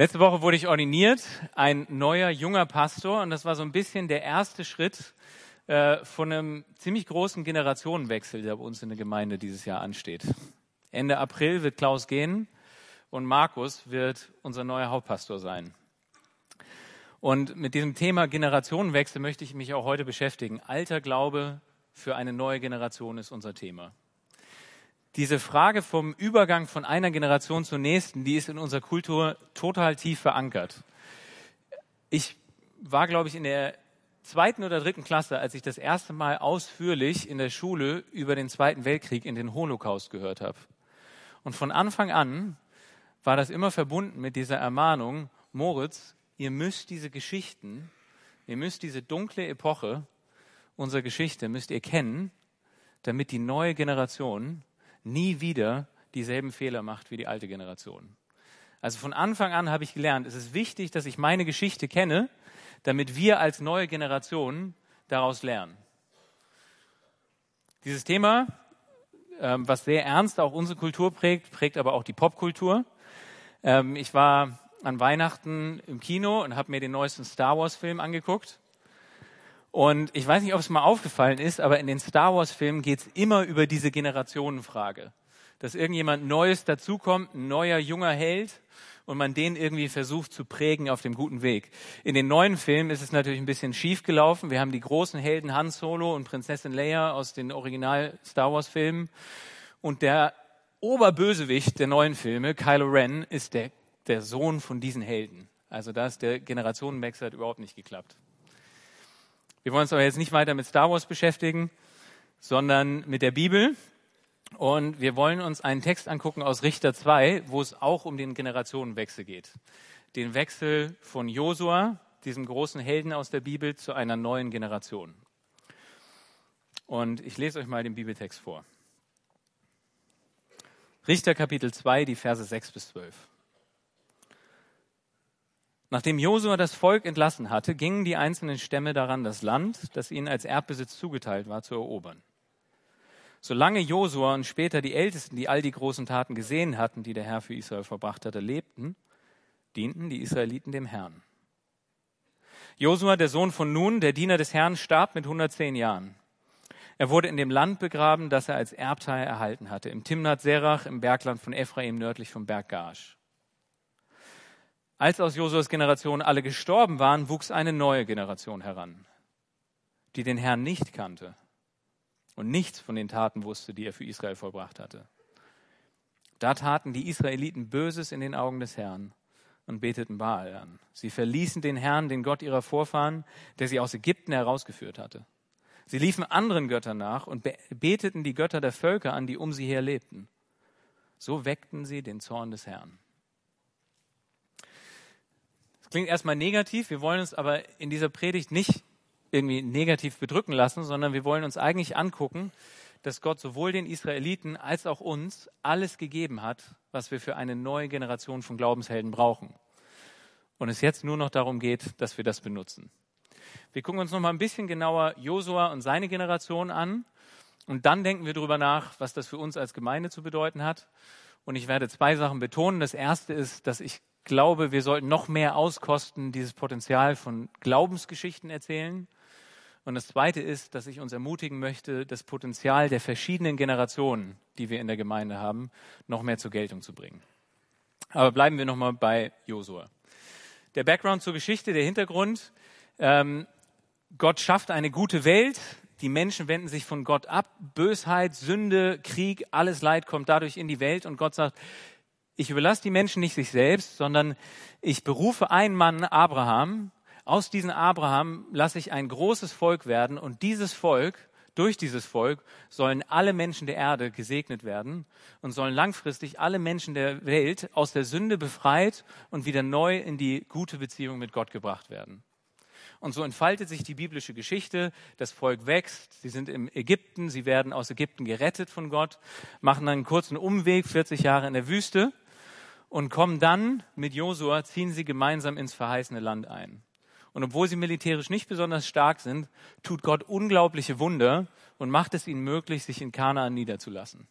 Letzte Woche wurde ich ordiniert, ein neuer junger Pastor, und das war so ein bisschen der erste Schritt äh, von einem ziemlich großen Generationenwechsel, der bei uns in der Gemeinde dieses Jahr ansteht. Ende April wird Klaus gehen und Markus wird unser neuer Hauptpastor sein. Und mit diesem Thema Generationenwechsel möchte ich mich auch heute beschäftigen. Alter Glaube für eine neue Generation ist unser Thema diese Frage vom Übergang von einer Generation zur nächsten, die ist in unserer Kultur total tief verankert. Ich war, glaube ich, in der zweiten oder dritten Klasse, als ich das erste Mal ausführlich in der Schule über den Zweiten Weltkrieg in den Holocaust gehört habe. Und von Anfang an war das immer verbunden mit dieser Ermahnung, Moritz, ihr müsst diese Geschichten, ihr müsst diese dunkle Epoche unserer Geschichte, müsst ihr kennen, damit die neue Generation nie wieder dieselben Fehler macht wie die alte Generation. Also von Anfang an habe ich gelernt, es ist wichtig, dass ich meine Geschichte kenne, damit wir als neue Generation daraus lernen. Dieses Thema, ähm, was sehr ernst auch unsere Kultur prägt, prägt aber auch die Popkultur. Ähm, ich war an Weihnachten im Kino und habe mir den neuesten Star Wars-Film angeguckt. Und ich weiß nicht, ob es mal aufgefallen ist, aber in den Star Wars-Filmen geht es immer über diese Generationenfrage. Dass irgendjemand Neues dazukommt, ein neuer, junger Held und man den irgendwie versucht zu prägen auf dem guten Weg. In den neuen Filmen ist es natürlich ein bisschen schief gelaufen. Wir haben die großen Helden Han Solo und Prinzessin Leia aus den Original Star Wars Filmen. Und der Oberbösewicht der neuen Filme, Kylo Ren, ist der, der Sohn von diesen Helden. Also da ist der Generationenwechsel überhaupt nicht geklappt. Wir wollen uns aber jetzt nicht weiter mit Star Wars beschäftigen, sondern mit der Bibel. Und wir wollen uns einen Text angucken aus Richter 2, wo es auch um den Generationenwechsel geht. Den Wechsel von Josua, diesem großen Helden aus der Bibel, zu einer neuen Generation. Und ich lese euch mal den Bibeltext vor. Richter Kapitel 2, die Verse 6 bis 12. Nachdem Josua das Volk entlassen hatte, gingen die einzelnen Stämme daran, das Land, das ihnen als Erbbesitz zugeteilt war, zu erobern. Solange Josua und später die Ältesten, die all die großen Taten gesehen hatten, die der Herr für Israel verbracht hatte, lebten, dienten die Israeliten dem Herrn. Josua, der Sohn von Nun, der Diener des Herrn, starb mit 110 Jahren. Er wurde in dem Land begraben, das er als Erbteil erhalten hatte, im Timnat Serach, im Bergland von Ephraim nördlich vom Berg Gash. Als aus Josuas Generation alle gestorben waren, wuchs eine neue Generation heran, die den Herrn nicht kannte und nichts von den Taten wusste, die er für Israel vollbracht hatte. Da taten die Israeliten Böses in den Augen des Herrn und beteten Baal an. Sie verließen den Herrn, den Gott ihrer Vorfahren, der sie aus Ägypten herausgeführt hatte. Sie liefen anderen Göttern nach und beteten die Götter der Völker an, die um sie her lebten. So weckten sie den Zorn des Herrn. Klingt erstmal negativ, wir wollen uns aber in dieser Predigt nicht irgendwie negativ bedrücken lassen, sondern wir wollen uns eigentlich angucken, dass Gott sowohl den Israeliten als auch uns alles gegeben hat, was wir für eine neue Generation von Glaubenshelden brauchen. Und es jetzt nur noch darum geht, dass wir das benutzen. Wir gucken uns noch mal ein bisschen genauer Josua und seine Generation an und dann denken wir darüber nach, was das für uns als Gemeinde zu bedeuten hat. Und ich werde zwei Sachen betonen. Das erste ist, dass ich glaube, wir sollten noch mehr auskosten, dieses Potenzial von Glaubensgeschichten erzählen. Und das Zweite ist, dass ich uns ermutigen möchte, das Potenzial der verschiedenen Generationen, die wir in der Gemeinde haben, noch mehr zur Geltung zu bringen. Aber bleiben wir nochmal bei Josua. Der Background zur Geschichte, der Hintergrund. Ähm, Gott schafft eine gute Welt. Die Menschen wenden sich von Gott ab. Bösheit, Sünde, Krieg, alles Leid kommt dadurch in die Welt. Und Gott sagt, ich überlasse die Menschen nicht sich selbst, sondern ich berufe einen Mann, Abraham. Aus diesem Abraham lasse ich ein großes Volk werden und dieses Volk, durch dieses Volk sollen alle Menschen der Erde gesegnet werden und sollen langfristig alle Menschen der Welt aus der Sünde befreit und wieder neu in die gute Beziehung mit Gott gebracht werden. Und so entfaltet sich die biblische Geschichte. Das Volk wächst. Sie sind im Ägypten. Sie werden aus Ägypten gerettet von Gott, machen einen kurzen Umweg, 40 Jahre in der Wüste und kommen dann mit Josua, ziehen sie gemeinsam ins verheißene Land ein. Und obwohl sie militärisch nicht besonders stark sind, tut Gott unglaubliche Wunder und macht es ihnen möglich, sich in Kanaan niederzulassen.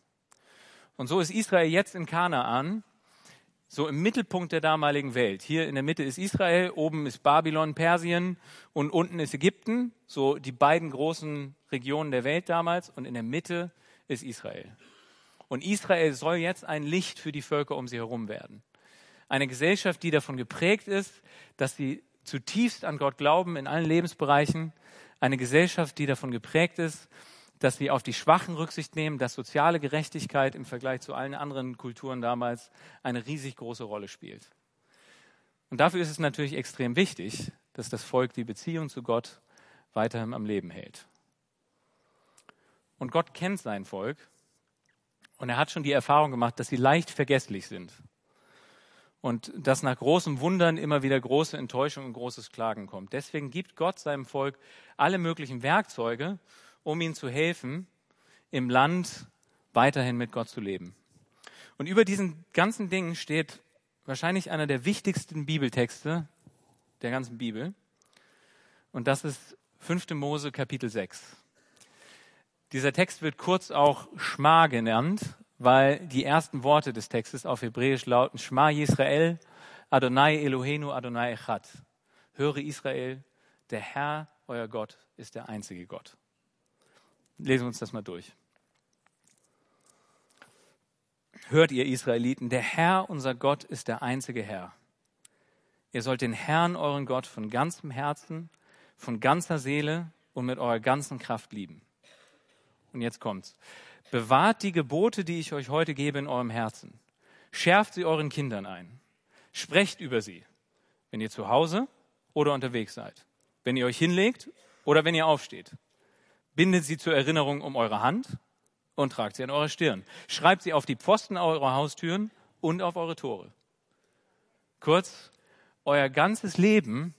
Und so ist Israel jetzt in Kanaan. so im Mittelpunkt der damaligen Welt. Hier in der Mitte ist Israel, oben ist Babylon, Persien und unten ist Ägypten, so die beiden großen Regionen der Welt damals und in der Mitte ist Israel. Und Israel soll jetzt ein Licht für die Völker um sie herum werden. Eine Gesellschaft, die davon geprägt ist, dass sie zutiefst an Gott glauben in allen Lebensbereichen. Eine Gesellschaft, die davon geprägt ist, dass sie auf die Schwachen Rücksicht nehmen, dass soziale Gerechtigkeit im Vergleich zu allen anderen Kulturen damals eine riesig große Rolle spielt. Und dafür ist es natürlich extrem wichtig, dass das Volk die Beziehung zu Gott weiterhin am Leben hält. Und Gott kennt sein Volk und er hat schon die Erfahrung gemacht, dass sie leicht vergesslich sind und dass nach großen Wundern immer wieder große Enttäuschung und großes Klagen kommt. Deswegen gibt Gott seinem Volk alle möglichen Werkzeuge, um ihnen zu helfen, im Land weiterhin mit Gott zu leben. Und über diesen ganzen Dingen steht wahrscheinlich einer der wichtigsten Bibeltexte der ganzen Bibel. Und das ist 5. Mose Kapitel 6. Dieser Text wird kurz auch Schma genannt, weil die ersten Worte des Textes auf Hebräisch lauten Schma Yisrael, Adonai Elohenu, Adonai Echad. Höre Israel, der Herr, euer Gott, ist der einzige Gott. Lesen wir uns das mal durch. Hört ihr Israeliten, der Herr, unser Gott, ist der einzige Herr. Ihr sollt den Herrn, euren Gott, von ganzem Herzen, von ganzer Seele und mit eurer ganzen Kraft lieben. Und jetzt kommt's. Bewahrt die Gebote, die ich euch heute gebe, in eurem Herzen. Schärft sie euren Kindern ein. Sprecht über sie, wenn ihr zu Hause oder unterwegs seid, wenn ihr euch hinlegt oder wenn ihr aufsteht Bindet sie zur Erinnerung um eure Hand und tragt sie an eure Stirn. Schreibt sie auf die Pfosten eurer Haustüren und auf eure Tore. Kurz, euer ganzes Leben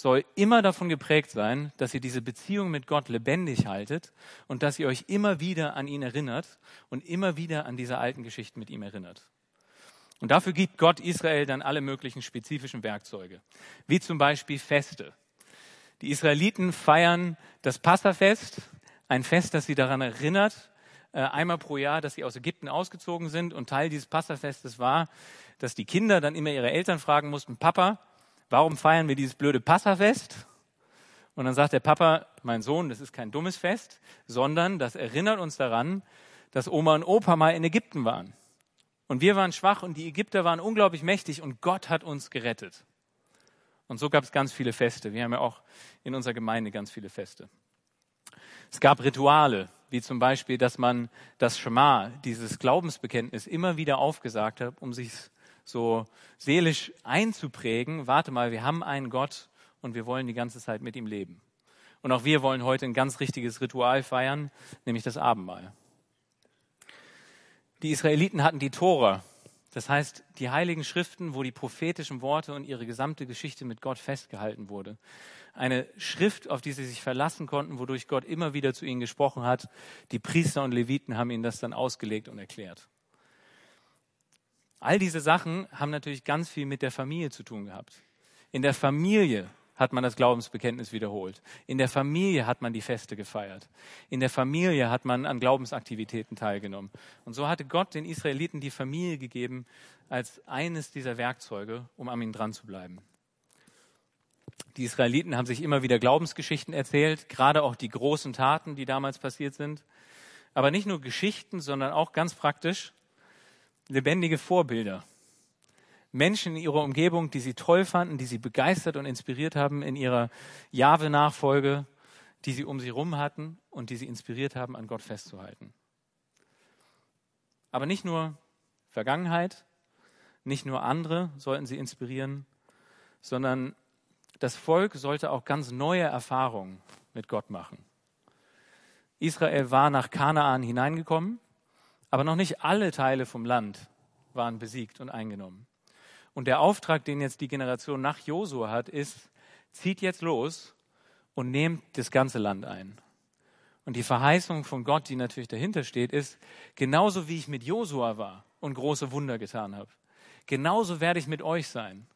soll immer davon geprägt sein, dass ihr diese Beziehung mit Gott lebendig haltet und dass ihr euch immer wieder an ihn erinnert und immer wieder an diese alten Geschichten mit ihm erinnert. Und dafür gibt Gott Israel dann alle möglichen spezifischen Werkzeuge, wie zum Beispiel Feste. Die Israeliten feiern das Passafest, ein Fest, das sie daran erinnert, äh, einmal pro Jahr, dass sie aus Ägypten ausgezogen sind. Und Teil dieses Passafestes war, dass die Kinder dann immer ihre Eltern fragen mussten, Papa, warum feiern wir dieses blöde Passafest? Und dann sagt der Papa, mein Sohn, das ist kein dummes Fest, sondern das erinnert uns daran, dass Oma und Opa mal in Ägypten waren. Und wir waren schwach und die Ägypter waren unglaublich mächtig und Gott hat uns gerettet. Und so gab es ganz viele Feste. Wir haben ja auch in unserer Gemeinde ganz viele Feste. Es gab Rituale, wie zum Beispiel, dass man das Schema, dieses Glaubensbekenntnis, immer wieder aufgesagt hat, um sich so seelisch einzuprägen. Warte mal, wir haben einen Gott und wir wollen die ganze Zeit mit ihm leben. Und auch wir wollen heute ein ganz richtiges Ritual feiern, nämlich das Abendmahl. Die Israeliten hatten die Tora, das heißt, die heiligen Schriften, wo die prophetischen Worte und ihre gesamte Geschichte mit Gott festgehalten wurde. Eine Schrift, auf die sie sich verlassen konnten, wodurch Gott immer wieder zu ihnen gesprochen hat. Die Priester und Leviten haben ihnen das dann ausgelegt und erklärt. All diese Sachen haben natürlich ganz viel mit der Familie zu tun gehabt. In der Familie hat man das Glaubensbekenntnis wiederholt. In der Familie hat man die Feste gefeiert. In der Familie hat man an Glaubensaktivitäten teilgenommen. Und so hatte Gott den Israeliten die Familie gegeben als eines dieser Werkzeuge, um an ihnen dran zu bleiben. Die Israeliten haben sich immer wieder Glaubensgeschichten erzählt, gerade auch die großen Taten, die damals passiert sind. Aber nicht nur Geschichten, sondern auch ganz praktisch lebendige Vorbilder. Menschen in ihrer Umgebung, die sie toll fanden, die sie begeistert und inspiriert haben in ihrer Jahwe-Nachfolge, die sie um sie herum hatten und die sie inspiriert haben, an Gott festzuhalten. Aber nicht nur Vergangenheit, nicht nur andere sollten sie inspirieren, sondern das Volk sollte auch ganz neue Erfahrungen mit Gott machen. Israel war nach Kanaan hineingekommen, aber noch nicht alle Teile vom Land waren besiegt und eingenommen. Und der Auftrag, den jetzt die Generation nach Josua hat, ist, zieht jetzt los und nehmt das ganze Land ein. Und die Verheißung von Gott, die natürlich dahinter steht, ist, genauso wie ich mit Josua war und große Wunder getan habe, genauso werde ich mit euch sein.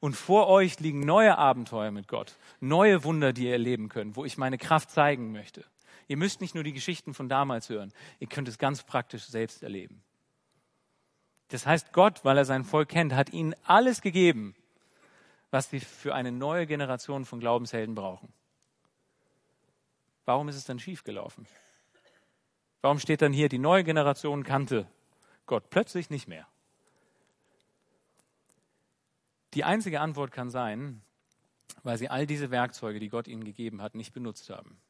Und vor euch liegen neue Abenteuer mit Gott, neue Wunder, die ihr erleben könnt, wo ich meine Kraft zeigen möchte. Ihr müsst nicht nur die Geschichten von damals hören, ihr könnt es ganz praktisch selbst erleben. Das heißt, Gott, weil er sein Volk kennt, hat ihnen alles gegeben, was sie für eine neue Generation von Glaubenshelden brauchen. Warum ist es dann schiefgelaufen? Warum steht dann hier, die neue Generation kannte Gott plötzlich nicht mehr? Die einzige Antwort kann sein, weil sie all diese Werkzeuge, die Gott ihnen gegeben hat, nicht benutzt haben.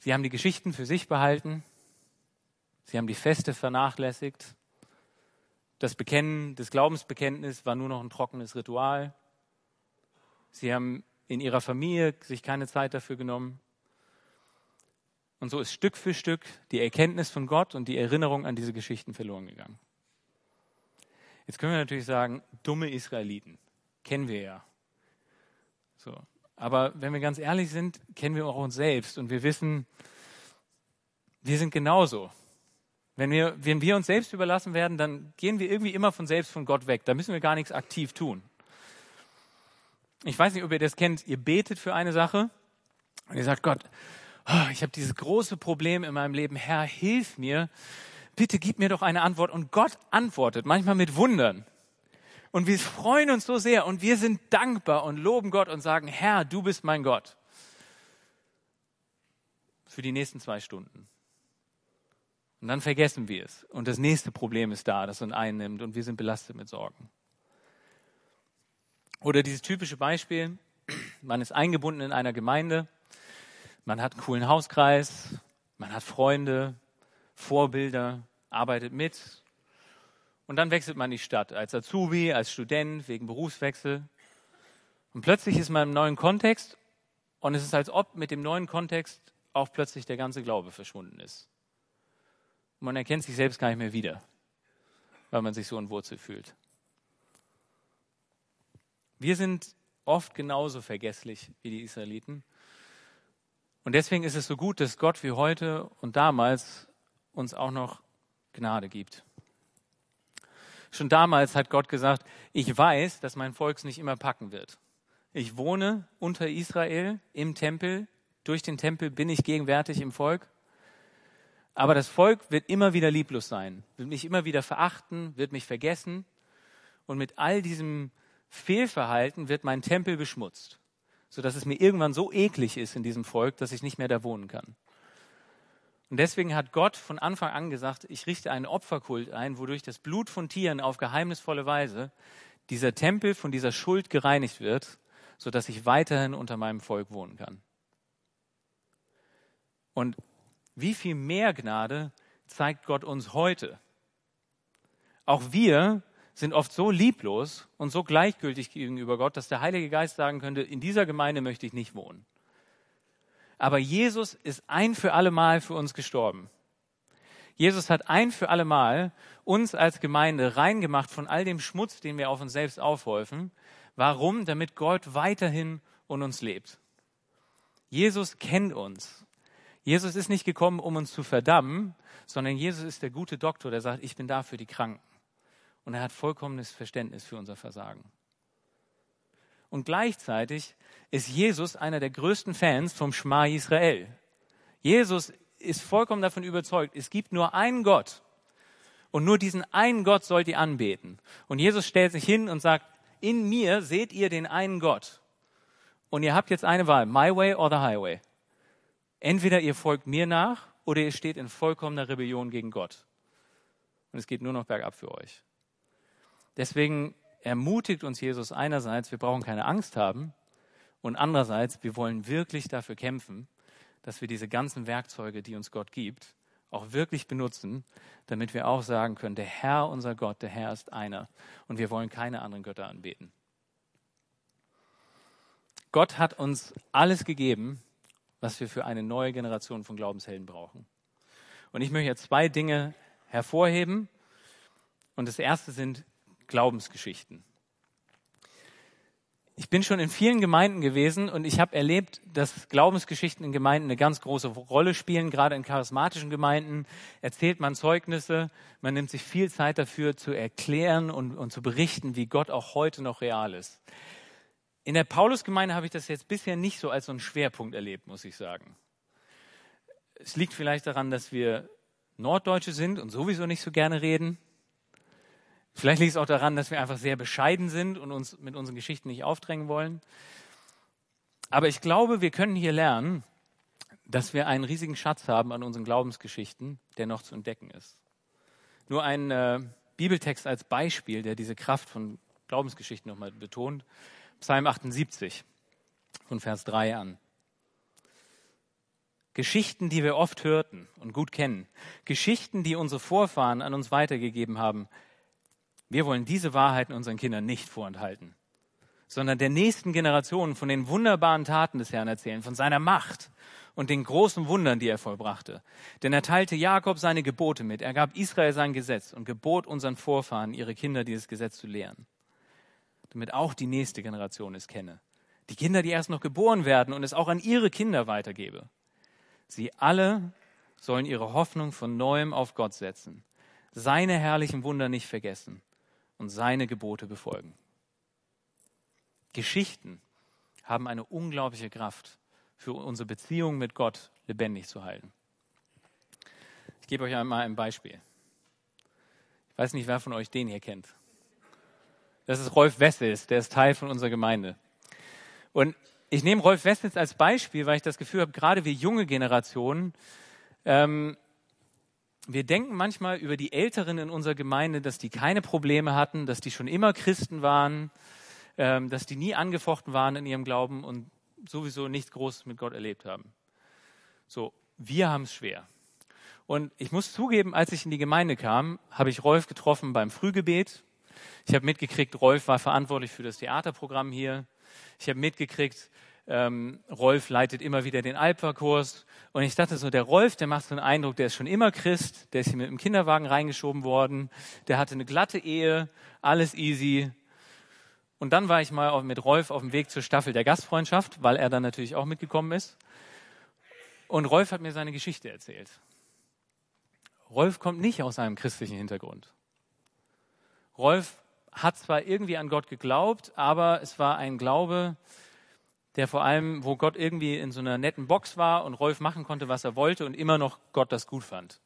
Sie haben die Geschichten für sich behalten, sie haben die Feste vernachlässigt, das Bekennen, das Glaubensbekenntnis war nur noch ein trockenes Ritual. Sie haben in ihrer Familie sich keine Zeit dafür genommen. Und so ist Stück für Stück die Erkenntnis von Gott und die Erinnerung an diese Geschichten verloren gegangen. Jetzt können wir natürlich sagen, dumme Israeliten, kennen wir ja. So. Aber wenn wir ganz ehrlich sind, kennen wir auch uns selbst und wir wissen, wir sind genauso. Wenn wir, wenn wir uns selbst überlassen werden, dann gehen wir irgendwie immer von selbst von Gott weg. Da müssen wir gar nichts aktiv tun. Ich weiß nicht, ob ihr das kennt. Ihr betet für eine Sache und ihr sagt, Gott, oh, ich habe dieses große Problem in meinem Leben. Herr, hilf mir. Bitte gib mir doch eine Antwort. Und Gott antwortet, manchmal mit Wundern. Und wir freuen uns so sehr und wir sind dankbar und loben Gott und sagen, Herr, du bist mein Gott. Für die nächsten zwei Stunden. Und dann vergessen wir es. Und das nächste Problem ist da, das uns einnimmt und wir sind belastet mit Sorgen. Oder dieses typische Beispiel, man ist eingebunden in einer Gemeinde, man hat einen coolen Hauskreis, man hat Freunde, Vorbilder, arbeitet mit. Und dann wechselt man die Stadt als Azubi, als Student, wegen Berufswechsel. Und plötzlich ist man im neuen Kontext und es ist, als ob mit dem neuen Kontext auch plötzlich der ganze Glaube verschwunden ist. Und man erkennt sich selbst gar nicht mehr wieder, weil man sich so entwurzelt fühlt. Wir sind oft genauso vergesslich wie die Israeliten. Und deswegen ist es so gut, dass Gott wie heute und damals uns auch noch Gnade gibt. Schon damals hat Gott gesagt, ich weiß, dass mein Volk es nicht immer packen wird. Ich wohne unter Israel im Tempel. Durch den Tempel bin ich gegenwärtig im Volk. Aber das Volk wird immer wieder lieblos sein, wird mich immer wieder verachten, wird mich vergessen. Und mit all diesem Fehlverhalten wird mein Tempel beschmutzt, sodass es mir irgendwann so eklig ist in diesem Volk, dass ich nicht mehr da wohnen kann. Und deswegen hat Gott von Anfang an gesagt, ich richte einen Opferkult ein, wodurch das Blut von Tieren auf geheimnisvolle Weise dieser Tempel von dieser Schuld gereinigt wird, sodass ich weiterhin unter meinem Volk wohnen kann. Und wie viel mehr Gnade zeigt Gott uns heute? Auch wir sind oft so lieblos und so gleichgültig gegenüber Gott, dass der Heilige Geist sagen könnte, in dieser Gemeinde möchte ich nicht wohnen. Aber Jesus ist ein für alle Mal für uns gestorben. Jesus hat ein für alle Mal uns als Gemeinde reingemacht von all dem Schmutz, den wir auf uns selbst aufhäufen. Warum? Damit Gott weiterhin in uns lebt. Jesus kennt uns. Jesus ist nicht gekommen, um uns zu verdammen, sondern Jesus ist der gute Doktor, der sagt, ich bin da für die Kranken. Und er hat vollkommenes Verständnis für unser Versagen. Und gleichzeitig ist Jesus einer der größten Fans vom Schma Israel. Jesus ist vollkommen davon überzeugt, es gibt nur einen Gott. Und nur diesen einen Gott sollt ihr anbeten. Und Jesus stellt sich hin und sagt, in mir seht ihr den einen Gott. Und ihr habt jetzt eine Wahl, my way or the highway. Entweder ihr folgt mir nach oder ihr steht in vollkommener Rebellion gegen Gott. Und es geht nur noch bergab für euch. Deswegen ermutigt uns Jesus einerseits, wir brauchen keine Angst haben und andererseits, wir wollen wirklich dafür kämpfen, dass wir diese ganzen Werkzeuge, die uns Gott gibt, auch wirklich benutzen, damit wir auch sagen können, der Herr, unser Gott, der Herr ist einer und wir wollen keine anderen Götter anbeten. Gott hat uns alles gegeben, was wir für eine neue Generation von Glaubenshelden brauchen. Und ich möchte jetzt zwei Dinge hervorheben. Und das erste sind Glaubensgeschichten. Ich bin schon in vielen Gemeinden gewesen und ich habe erlebt, dass Glaubensgeschichten in Gemeinden eine ganz große Rolle spielen. Gerade in charismatischen Gemeinden erzählt man Zeugnisse, man nimmt sich viel Zeit dafür zu erklären und, und zu berichten, wie Gott auch heute noch real ist. In der Paulusgemeinde habe ich das jetzt bisher nicht so als so einen Schwerpunkt erlebt, muss ich sagen. Es liegt vielleicht daran, dass wir Norddeutsche sind und sowieso nicht so gerne reden. Vielleicht liegt es auch daran, dass wir einfach sehr bescheiden sind und uns mit unseren Geschichten nicht aufdrängen wollen. Aber ich glaube, wir können hier lernen, dass wir einen riesigen Schatz haben an unseren Glaubensgeschichten, der noch zu entdecken ist. Nur ein äh, Bibeltext als Beispiel, der diese Kraft von Glaubensgeschichten nochmal betont. Psalm 78 von Vers 3 an. Geschichten, die wir oft hörten und gut kennen. Geschichten, die unsere Vorfahren an uns weitergegeben haben. Wir wollen diese Wahrheiten unseren Kindern nicht vorenthalten, sondern der nächsten Generation von den wunderbaren Taten des Herrn erzählen, von seiner Macht und den großen Wundern, die er vollbrachte. Denn er teilte Jakob seine Gebote mit, er gab Israel sein Gesetz und gebot unseren Vorfahren, ihre Kinder dieses Gesetz zu lehren, damit auch die nächste Generation es kenne. Die Kinder, die erst noch geboren werden und es auch an ihre Kinder weitergebe. Sie alle sollen ihre Hoffnung von neuem auf Gott setzen, seine herrlichen Wunder nicht vergessen und seine Gebote befolgen. Geschichten haben eine unglaubliche Kraft für unsere Beziehung mit Gott lebendig zu halten. Ich gebe euch einmal ein Beispiel. Ich weiß nicht, wer von euch den hier kennt. Das ist Rolf Wessels, der ist Teil von unserer Gemeinde. Und ich nehme Rolf Wessels als Beispiel, weil ich das Gefühl habe, gerade wir junge Generationen, ähm, wir denken manchmal über die Älteren in unserer Gemeinde, dass die keine Probleme hatten, dass die schon immer Christen waren, ähm, dass die nie angefochten waren in ihrem Glauben und sowieso nichts Großes mit Gott erlebt haben. So, wir haben es schwer. Und ich muss zugeben, als ich in die Gemeinde kam, habe ich Rolf getroffen beim Frühgebet. Ich habe mitgekriegt, Rolf war verantwortlich für das Theaterprogramm hier. Ich habe mitgekriegt, ähm, Rolf leitet immer wieder den Alpha-Kurs. Und ich dachte so, der Rolf, der macht so einen Eindruck, der ist schon immer Christ, der ist hier mit dem Kinderwagen reingeschoben worden, der hatte eine glatte Ehe, alles easy, und dann war ich mal mit Rolf auf dem Weg zur Staffel der Gastfreundschaft, weil er dann natürlich auch mitgekommen ist. Und Rolf hat mir seine Geschichte erzählt. Rolf kommt nicht aus einem christlichen Hintergrund. Rolf hat zwar irgendwie an Gott geglaubt, aber es war ein Glaube, der vor allem, wo Gott irgendwie in so einer netten Box war und Rolf machen konnte, was er wollte und immer noch Gott das gut fand.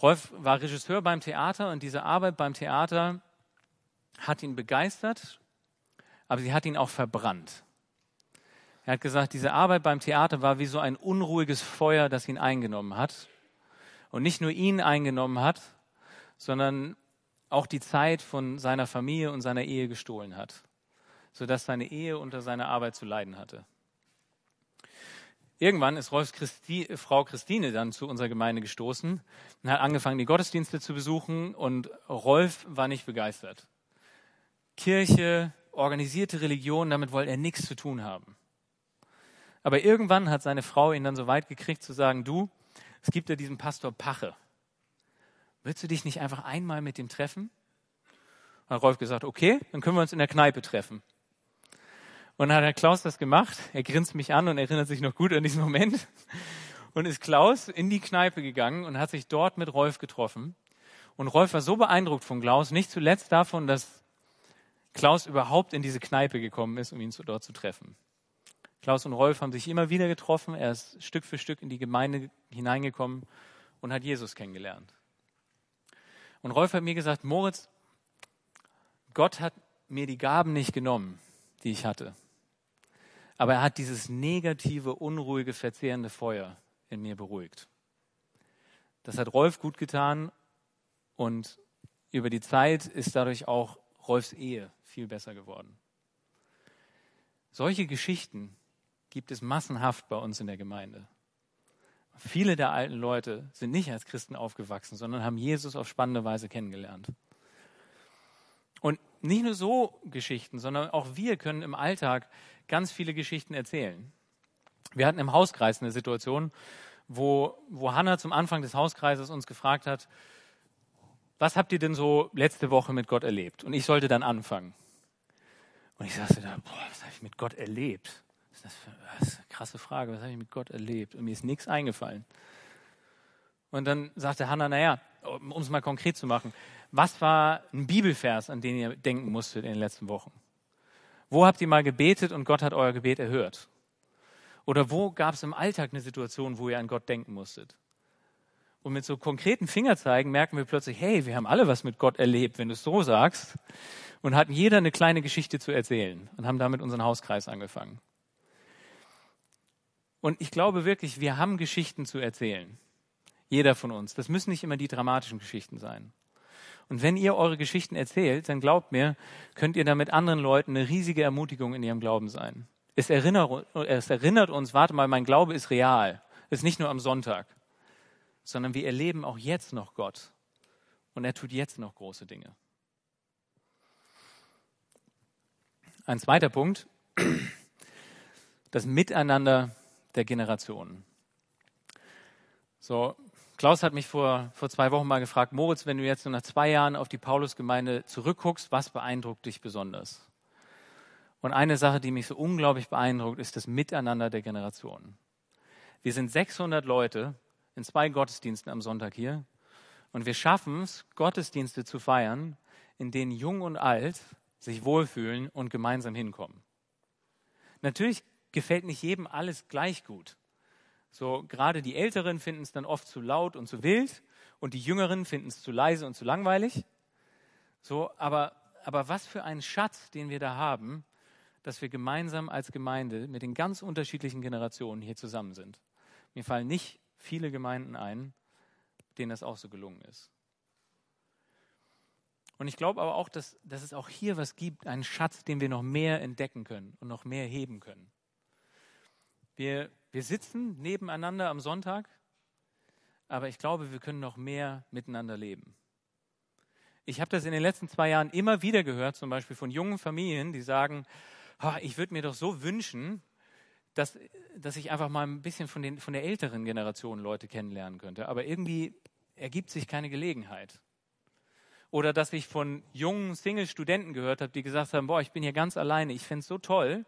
Rolf war Regisseur beim Theater und diese Arbeit beim Theater hat ihn begeistert, aber sie hat ihn auch verbrannt. Er hat gesagt, diese Arbeit beim Theater war wie so ein unruhiges Feuer, das ihn eingenommen hat. Und nicht nur ihn eingenommen hat, sondern auch die Zeit von seiner Familie und seiner Ehe gestohlen hat, sodass seine Ehe unter seiner Arbeit zu leiden hatte. Irgendwann ist Rolfs Christi, Frau Christine dann zu unserer Gemeinde gestoßen und hat angefangen, die Gottesdienste zu besuchen und Rolf war nicht begeistert. Kirche, organisierte Religion, damit wollte er nichts zu tun haben. Aber irgendwann hat seine Frau ihn dann so weit gekriegt zu sagen, du, es gibt ja diesen Pastor Pache. Willst du dich nicht einfach einmal mit dem treffen? Und hat Rolf gesagt, okay, dann können wir uns in der Kneipe treffen. Und dann hat Herr Klaus das gemacht. Er grinst mich an und erinnert sich noch gut an diesen Moment. Und ist Klaus in die Kneipe gegangen und hat sich dort mit Rolf getroffen. Und Rolf war so beeindruckt von Klaus, nicht zuletzt davon, dass Klaus überhaupt in diese Kneipe gekommen ist, um ihn dort zu treffen. Klaus und Rolf haben sich immer wieder getroffen. Er ist Stück für Stück in die Gemeinde hineingekommen und hat Jesus kennengelernt. Und Rolf hat mir gesagt, Moritz, Gott hat mir die Gaben nicht genommen, die ich hatte. Aber er hat dieses negative, unruhige, verzehrende Feuer in mir beruhigt. Das hat Rolf gut getan und über die Zeit ist dadurch auch Rolfs Ehe viel besser geworden. Solche Geschichten gibt es massenhaft bei uns in der Gemeinde. Viele der alten Leute sind nicht als Christen aufgewachsen, sondern haben Jesus auf spannende Weise kennengelernt. Und nicht nur so Geschichten, sondern auch wir können im Alltag ganz viele Geschichten erzählen. Wir hatten im Hauskreis eine Situation, wo, wo Hannah zum Anfang des Hauskreises uns gefragt hat, was habt ihr denn so letzte Woche mit Gott erlebt? Und ich sollte dann anfangen. Und ich sagte da, boah, was habe ich mit Gott erlebt? Was ist das, für, das ist eine krasse Frage, was habe ich mit Gott erlebt? Und mir ist nichts eingefallen. Und dann sagte Hannah, naja, um es mal konkret zu machen, was war ein Bibelvers, an den ihr denken musstet in den letzten Wochen? Wo habt ihr mal gebetet und Gott hat euer Gebet erhört? Oder wo gab es im Alltag eine Situation, wo ihr an Gott denken musstet? Und mit so konkreten Fingerzeigen merken wir plötzlich, hey, wir haben alle was mit Gott erlebt, wenn du es so sagst. Und hatten jeder eine kleine Geschichte zu erzählen und haben damit unseren Hauskreis angefangen. Und ich glaube wirklich, wir haben Geschichten zu erzählen. Jeder von uns. Das müssen nicht immer die dramatischen Geschichten sein. Und wenn ihr eure Geschichten erzählt, dann glaubt mir, könnt ihr damit anderen Leuten eine riesige Ermutigung in ihrem Glauben sein. Es erinnert, es erinnert uns, warte mal, mein Glaube ist real. Ist nicht nur am Sonntag, sondern wir erleben auch jetzt noch Gott. Und er tut jetzt noch große Dinge. Ein zweiter Punkt, das Miteinander der Generationen. So, Klaus hat mich vor, vor zwei Wochen mal gefragt, Moritz, wenn du jetzt nach zwei Jahren auf die Paulusgemeinde zurückguckst, was beeindruckt dich besonders? Und eine Sache, die mich so unglaublich beeindruckt, ist das Miteinander der Generationen. Wir sind 600 Leute in zwei Gottesdiensten am Sonntag hier und wir schaffen es, Gottesdienste zu feiern, in denen Jung und Alt sich wohlfühlen und gemeinsam hinkommen. Natürlich gefällt nicht jedem alles gleich gut. So, gerade die Älteren finden es dann oft zu laut und zu wild und die Jüngeren finden es zu leise und zu langweilig. So, aber, aber was für ein Schatz, den wir da haben, dass wir gemeinsam als Gemeinde mit den ganz unterschiedlichen Generationen hier zusammen sind. Mir fallen nicht viele Gemeinden ein, denen das auch so gelungen ist. Und ich glaube aber auch, dass, dass es auch hier was gibt, einen Schatz, den wir noch mehr entdecken können und noch mehr heben können. Wir, wir sitzen nebeneinander am Sonntag, aber ich glaube, wir können noch mehr miteinander leben. Ich habe das in den letzten zwei Jahren immer wieder gehört, zum Beispiel von jungen Familien, die sagen, oh, ich würde mir doch so wünschen, dass, dass ich einfach mal ein bisschen von, den, von der älteren Generation Leute kennenlernen könnte. Aber irgendwie ergibt sich keine Gelegenheit. Oder dass ich von jungen Single-Studenten gehört habe, die gesagt haben, boah, ich bin hier ganz alleine, ich fände es so toll,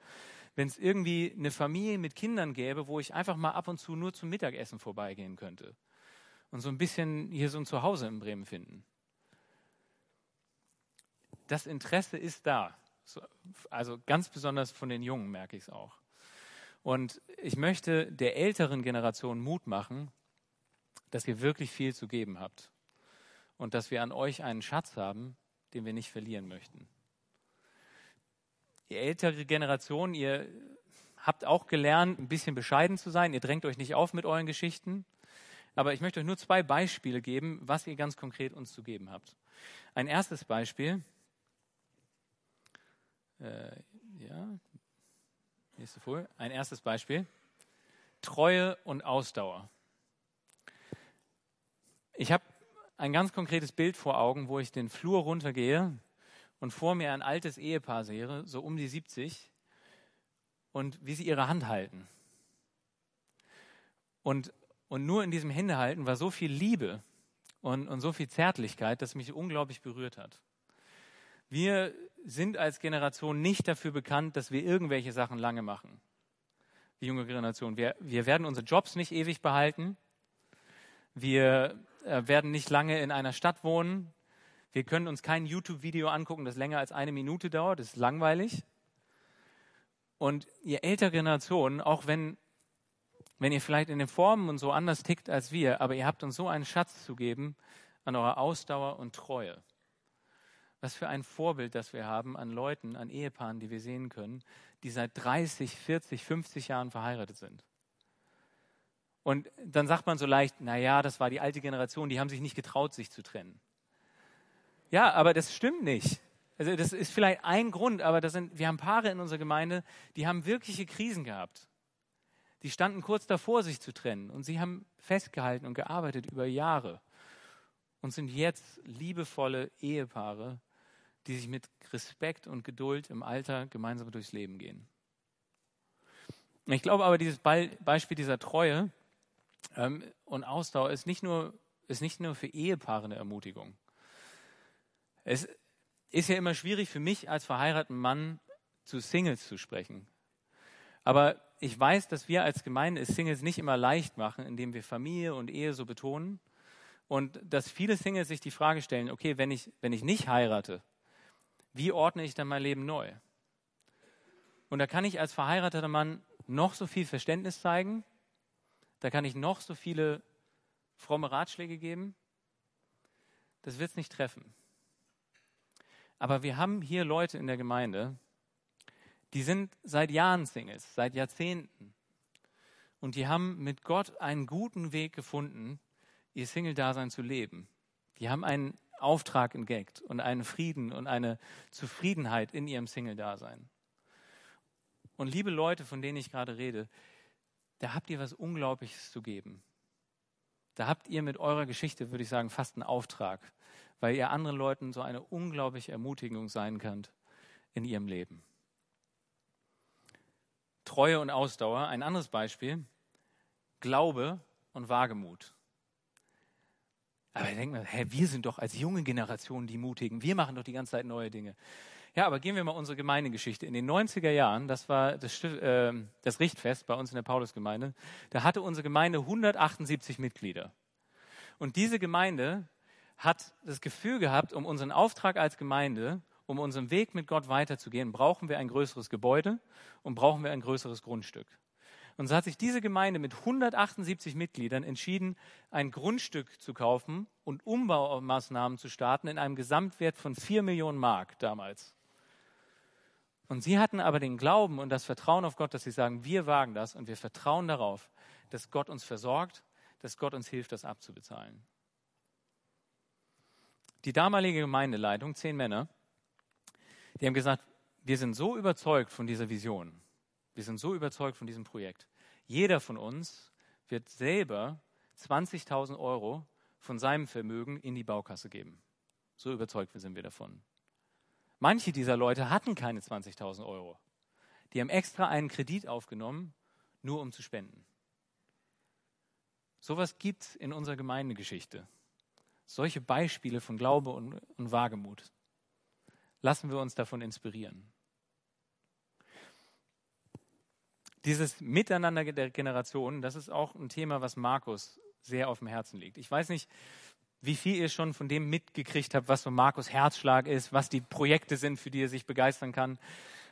wenn es irgendwie eine Familie mit Kindern gäbe, wo ich einfach mal ab und zu nur zum Mittagessen vorbeigehen könnte und so ein bisschen hier so ein Zuhause in Bremen finden. Das Interesse ist da. Also ganz besonders von den Jungen merke ich es auch. Und ich möchte der älteren Generation Mut machen, dass ihr wirklich viel zu geben habt und dass wir an euch einen Schatz haben, den wir nicht verlieren möchten. Die ältere Generation, ihr habt auch gelernt, ein bisschen bescheiden zu sein. Ihr drängt euch nicht auf mit euren Geschichten. Aber ich möchte euch nur zwei Beispiele geben, was ihr ganz konkret uns zu geben habt. Ein erstes Beispiel. Äh, ja, nächste Folie. Ein erstes Beispiel. Treue und Ausdauer. Ich habe ein ganz konkretes Bild vor Augen, wo ich den Flur runtergehe und vor mir ein altes Ehepaar sehe, so um die 70, und wie sie ihre Hand halten. Und, und nur in diesem Händehalten war so viel Liebe und, und so viel Zärtlichkeit, dass mich unglaublich berührt hat. Wir sind als Generation nicht dafür bekannt, dass wir irgendwelche Sachen lange machen. Die junge Generation. Wir, wir werden unsere Jobs nicht ewig behalten. Wir äh, werden nicht lange in einer Stadt wohnen. Wir können uns kein YouTube-Video angucken, das länger als eine Minute dauert. Das ist langweilig. Und ihr ältere Generation, auch wenn, wenn ihr vielleicht in den Formen und so anders tickt als wir, aber ihr habt uns so einen Schatz zu geben an eurer Ausdauer und Treue. Was für ein Vorbild, das wir haben an Leuten, an Ehepaaren, die wir sehen können, die seit 30, 40, 50 Jahren verheiratet sind. Und dann sagt man so leicht, na ja, das war die alte Generation, die haben sich nicht getraut, sich zu trennen. Ja, aber das stimmt nicht. Also das ist vielleicht ein Grund, aber das sind, wir haben Paare in unserer Gemeinde, die haben wirkliche Krisen gehabt. Die standen kurz davor, sich zu trennen und sie haben festgehalten und gearbeitet über Jahre und sind jetzt liebevolle Ehepaare, die sich mit Respekt und Geduld im Alter gemeinsam durchs Leben gehen. Ich glaube aber, dieses Beispiel dieser Treue ähm, und Ausdauer ist nicht, nur, ist nicht nur für Ehepaare eine Ermutigung. Es ist ja immer schwierig für mich als verheirateten Mann zu Singles zu sprechen. Aber ich weiß, dass wir als Gemeinde es Singles nicht immer leicht machen, indem wir Familie und Ehe so betonen. Und dass viele Singles sich die Frage stellen, okay, wenn ich, wenn ich nicht heirate, wie ordne ich dann mein Leben neu? Und da kann ich als verheirateter Mann noch so viel Verständnis zeigen, da kann ich noch so viele fromme Ratschläge geben, das wird es nicht treffen. Aber wir haben hier Leute in der Gemeinde, die sind seit Jahren Singles, seit Jahrzehnten. Und die haben mit Gott einen guten Weg gefunden, ihr Single-Dasein zu leben. Die haben einen Auftrag entdeckt und einen Frieden und eine Zufriedenheit in ihrem Single-Dasein. Und liebe Leute, von denen ich gerade rede, da habt ihr was Unglaubliches zu geben. Da habt ihr mit eurer Geschichte, würde ich sagen, fast einen Auftrag, weil ihr anderen Leuten so eine unglaubliche Ermutigung sein könnt in ihrem Leben. Treue und Ausdauer. Ein anderes Beispiel. Glaube und Wagemut. Aber denke mir, hä, wir sind doch als junge Generation die Mutigen. Wir machen doch die ganze Zeit neue Dinge. Ja, aber gehen wir mal unsere Gemeindegeschichte. In den 90er Jahren, das war das, äh, das Richtfest bei uns in der Paulusgemeinde, da hatte unsere Gemeinde 178 Mitglieder. Und diese Gemeinde hat das Gefühl gehabt, um unseren Auftrag als Gemeinde, um unseren Weg mit Gott weiterzugehen, brauchen wir ein größeres Gebäude und brauchen wir ein größeres Grundstück. Und so hat sich diese Gemeinde mit 178 Mitgliedern entschieden, ein Grundstück zu kaufen und Umbaumaßnahmen zu starten in einem Gesamtwert von 4 Millionen Mark damals. Und sie hatten aber den Glauben und das Vertrauen auf Gott, dass sie sagen, wir wagen das und wir vertrauen darauf, dass Gott uns versorgt, dass Gott uns hilft, das abzubezahlen. Die damalige Gemeindeleitung, zehn Männer, die haben gesagt, wir sind so überzeugt von dieser Vision, wir sind so überzeugt von diesem Projekt. Jeder von uns wird selber 20.000 Euro von seinem Vermögen in die Baukasse geben. So überzeugt sind wir davon. Manche dieser Leute hatten keine 20.000 Euro. Die haben extra einen Kredit aufgenommen, nur um zu spenden. Sowas gibt es in unserer Gemeindegeschichte. Solche Beispiele von Glaube und, und Wagemut. Lassen wir uns davon inspirieren. Dieses Miteinander der Generationen, das ist auch ein Thema, was Markus sehr auf dem Herzen liegt. Ich weiß nicht, wie viel ihr schon von dem mitgekriegt habt, was so Markus Herzschlag ist, was die Projekte sind, für die er sich begeistern kann.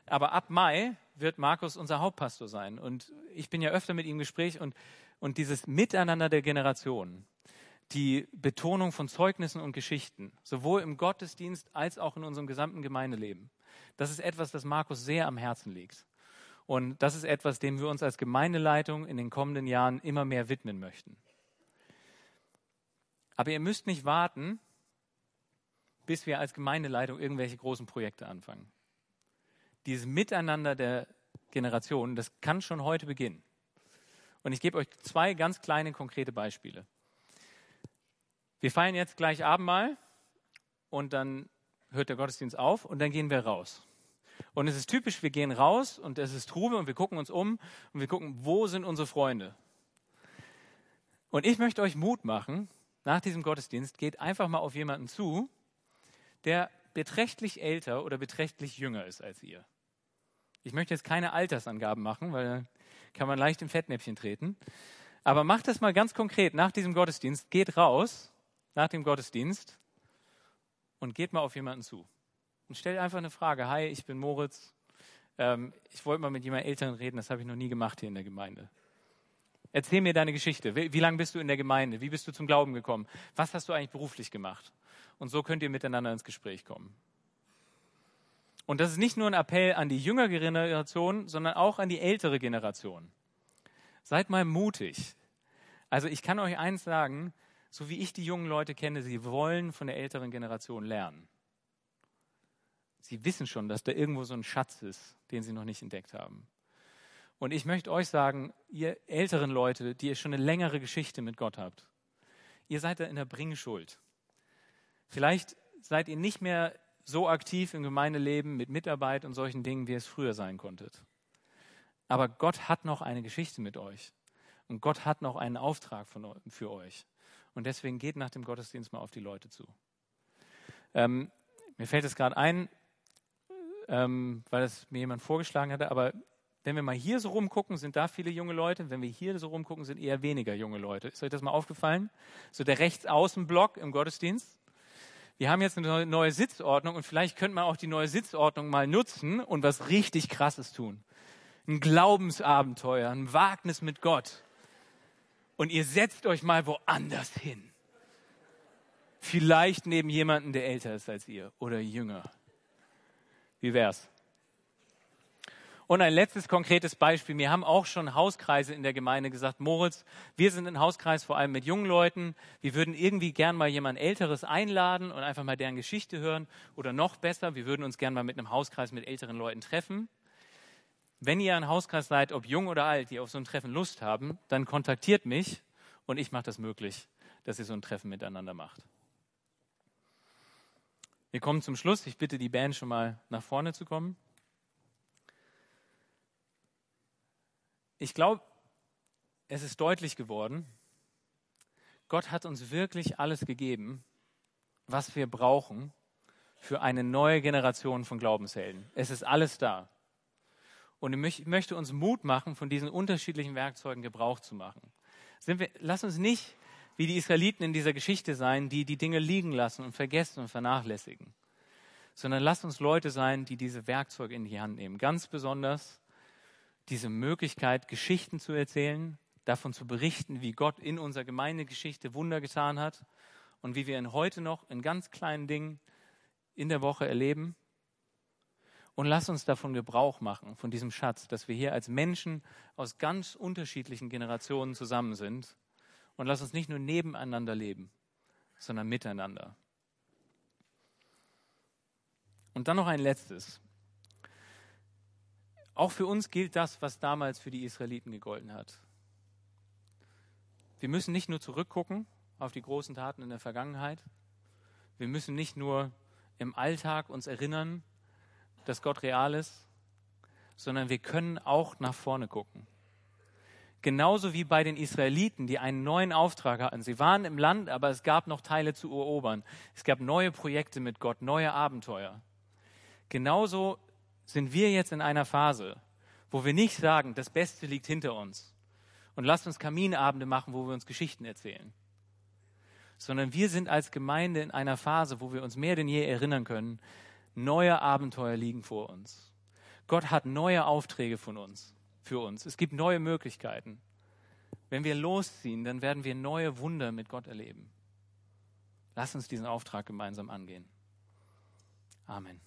Aber ab Mai wird Markus unser Hauptpastor sein. Und ich bin ja öfter mit ihm im Gespräch und, und dieses Miteinander der Generationen, die Betonung von Zeugnissen und Geschichten, sowohl im Gottesdienst als auch in unserem gesamten Gemeindeleben, das ist etwas, das Markus sehr am Herzen liegt. Und das ist etwas, dem wir uns als Gemeindeleitung in den kommenden Jahren immer mehr widmen möchten. Aber ihr müsst nicht warten, bis wir als Gemeindeleitung irgendwelche großen Projekte anfangen. Dieses Miteinander der Generationen, das kann schon heute beginnen. Und ich gebe euch zwei ganz kleine konkrete Beispiele. Wir feiern jetzt gleich Abendmahl und dann hört der Gottesdienst auf und dann gehen wir raus. Und es ist typisch, wir gehen raus und es ist Trube und wir gucken uns um und wir gucken, wo sind unsere Freunde. Und ich möchte euch Mut machen, nach diesem Gottesdienst, geht einfach mal auf jemanden zu, der beträchtlich älter oder beträchtlich jünger ist als ihr. Ich möchte jetzt keine Altersangaben machen, weil dann kann man leicht im Fettnäpfchen treten. Aber macht das mal ganz konkret nach diesem Gottesdienst. Geht raus nach dem Gottesdienst und geht mal auf jemanden zu. Und stellt einfach eine Frage. Hi, ich bin Moritz. Ähm, ich wollte mal mit jemandem Älteren reden. Das habe ich noch nie gemacht hier in der Gemeinde. Erzähl mir deine Geschichte. Wie, wie lange bist du in der Gemeinde? Wie bist du zum Glauben gekommen? Was hast du eigentlich beruflich gemacht? Und so könnt ihr miteinander ins Gespräch kommen. Und das ist nicht nur ein Appell an die jüngere Generation, sondern auch an die ältere Generation. Seid mal mutig. Also ich kann euch eins sagen, so wie ich die jungen Leute kenne, sie wollen von der älteren Generation lernen. Sie wissen schon, dass da irgendwo so ein Schatz ist, den sie noch nicht entdeckt haben. Und ich möchte euch sagen, ihr älteren Leute, die ihr schon eine längere Geschichte mit Gott habt, ihr seid da in der Bringschuld. Vielleicht seid ihr nicht mehr so aktiv im Gemeindeleben mit Mitarbeit und solchen Dingen, wie es früher sein konntet. Aber Gott hat noch eine Geschichte mit euch. Und Gott hat noch einen Auftrag von, für euch. Und deswegen geht nach dem Gottesdienst mal auf die Leute zu. Ähm, mir fällt es gerade ein, ähm, weil es mir jemand vorgeschlagen hatte, aber wenn wir mal hier so rumgucken, sind da viele junge Leute. Wenn wir hier so rumgucken, sind eher weniger junge Leute. Ist euch das mal aufgefallen? So der Rechtsaußenblock im Gottesdienst. Wir haben jetzt eine neue Sitzordnung und vielleicht könnte man auch die neue Sitzordnung mal nutzen und was richtig Krasses tun. Ein Glaubensabenteuer, ein Wagnis mit Gott. Und ihr setzt euch mal woanders hin. Vielleicht neben jemanden, der älter ist als ihr oder jünger. Wie wär's? Und ein letztes konkretes Beispiel. Wir haben auch schon Hauskreise in der Gemeinde gesagt, Moritz, wir sind ein Hauskreis vor allem mit jungen Leuten. Wir würden irgendwie gern mal jemand Älteres einladen und einfach mal deren Geschichte hören. Oder noch besser, wir würden uns gern mal mit einem Hauskreis mit älteren Leuten treffen. Wenn ihr ein Hauskreis seid, ob jung oder alt, die auf so ein Treffen Lust haben, dann kontaktiert mich und ich mache das möglich, dass ihr so ein Treffen miteinander macht. Wir kommen zum Schluss. Ich bitte die Band schon mal nach vorne zu kommen. Ich glaube, es ist deutlich geworden, Gott hat uns wirklich alles gegeben, was wir brauchen für eine neue Generation von Glaubenshelden. Es ist alles da. Und ich möchte uns Mut machen, von diesen unterschiedlichen Werkzeugen Gebrauch zu machen. Wir, lass uns nicht wie die Israeliten in dieser Geschichte sein, die die Dinge liegen lassen und vergessen und vernachlässigen, sondern lass uns Leute sein, die diese Werkzeuge in die Hand nehmen. Ganz besonders diese Möglichkeit, Geschichten zu erzählen, davon zu berichten, wie Gott in unserer Gemeindegeschichte Wunder getan hat und wie wir ihn heute noch in ganz kleinen Dingen in der Woche erleben. Und lass uns davon Gebrauch machen, von diesem Schatz, dass wir hier als Menschen aus ganz unterschiedlichen Generationen zusammen sind. Und lass uns nicht nur nebeneinander leben, sondern miteinander. Und dann noch ein letztes. Auch für uns gilt das, was damals für die Israeliten gegolten hat. Wir müssen nicht nur zurückgucken auf die großen Taten in der Vergangenheit. Wir müssen nicht nur im Alltag uns erinnern, dass Gott real ist, sondern wir können auch nach vorne gucken. Genauso wie bei den Israeliten, die einen neuen Auftrag hatten. Sie waren im Land, aber es gab noch Teile zu erobern. Es gab neue Projekte mit Gott, neue Abenteuer. Genauso sind wir jetzt in einer Phase, wo wir nicht sagen, das Beste liegt hinter uns und lasst uns Kaminabende machen, wo wir uns Geschichten erzählen, sondern wir sind als Gemeinde in einer Phase, wo wir uns mehr denn je erinnern können, neue Abenteuer liegen vor uns. Gott hat neue Aufträge von uns, für uns. Es gibt neue Möglichkeiten. Wenn wir losziehen, dann werden wir neue Wunder mit Gott erleben. Lass uns diesen Auftrag gemeinsam angehen. Amen.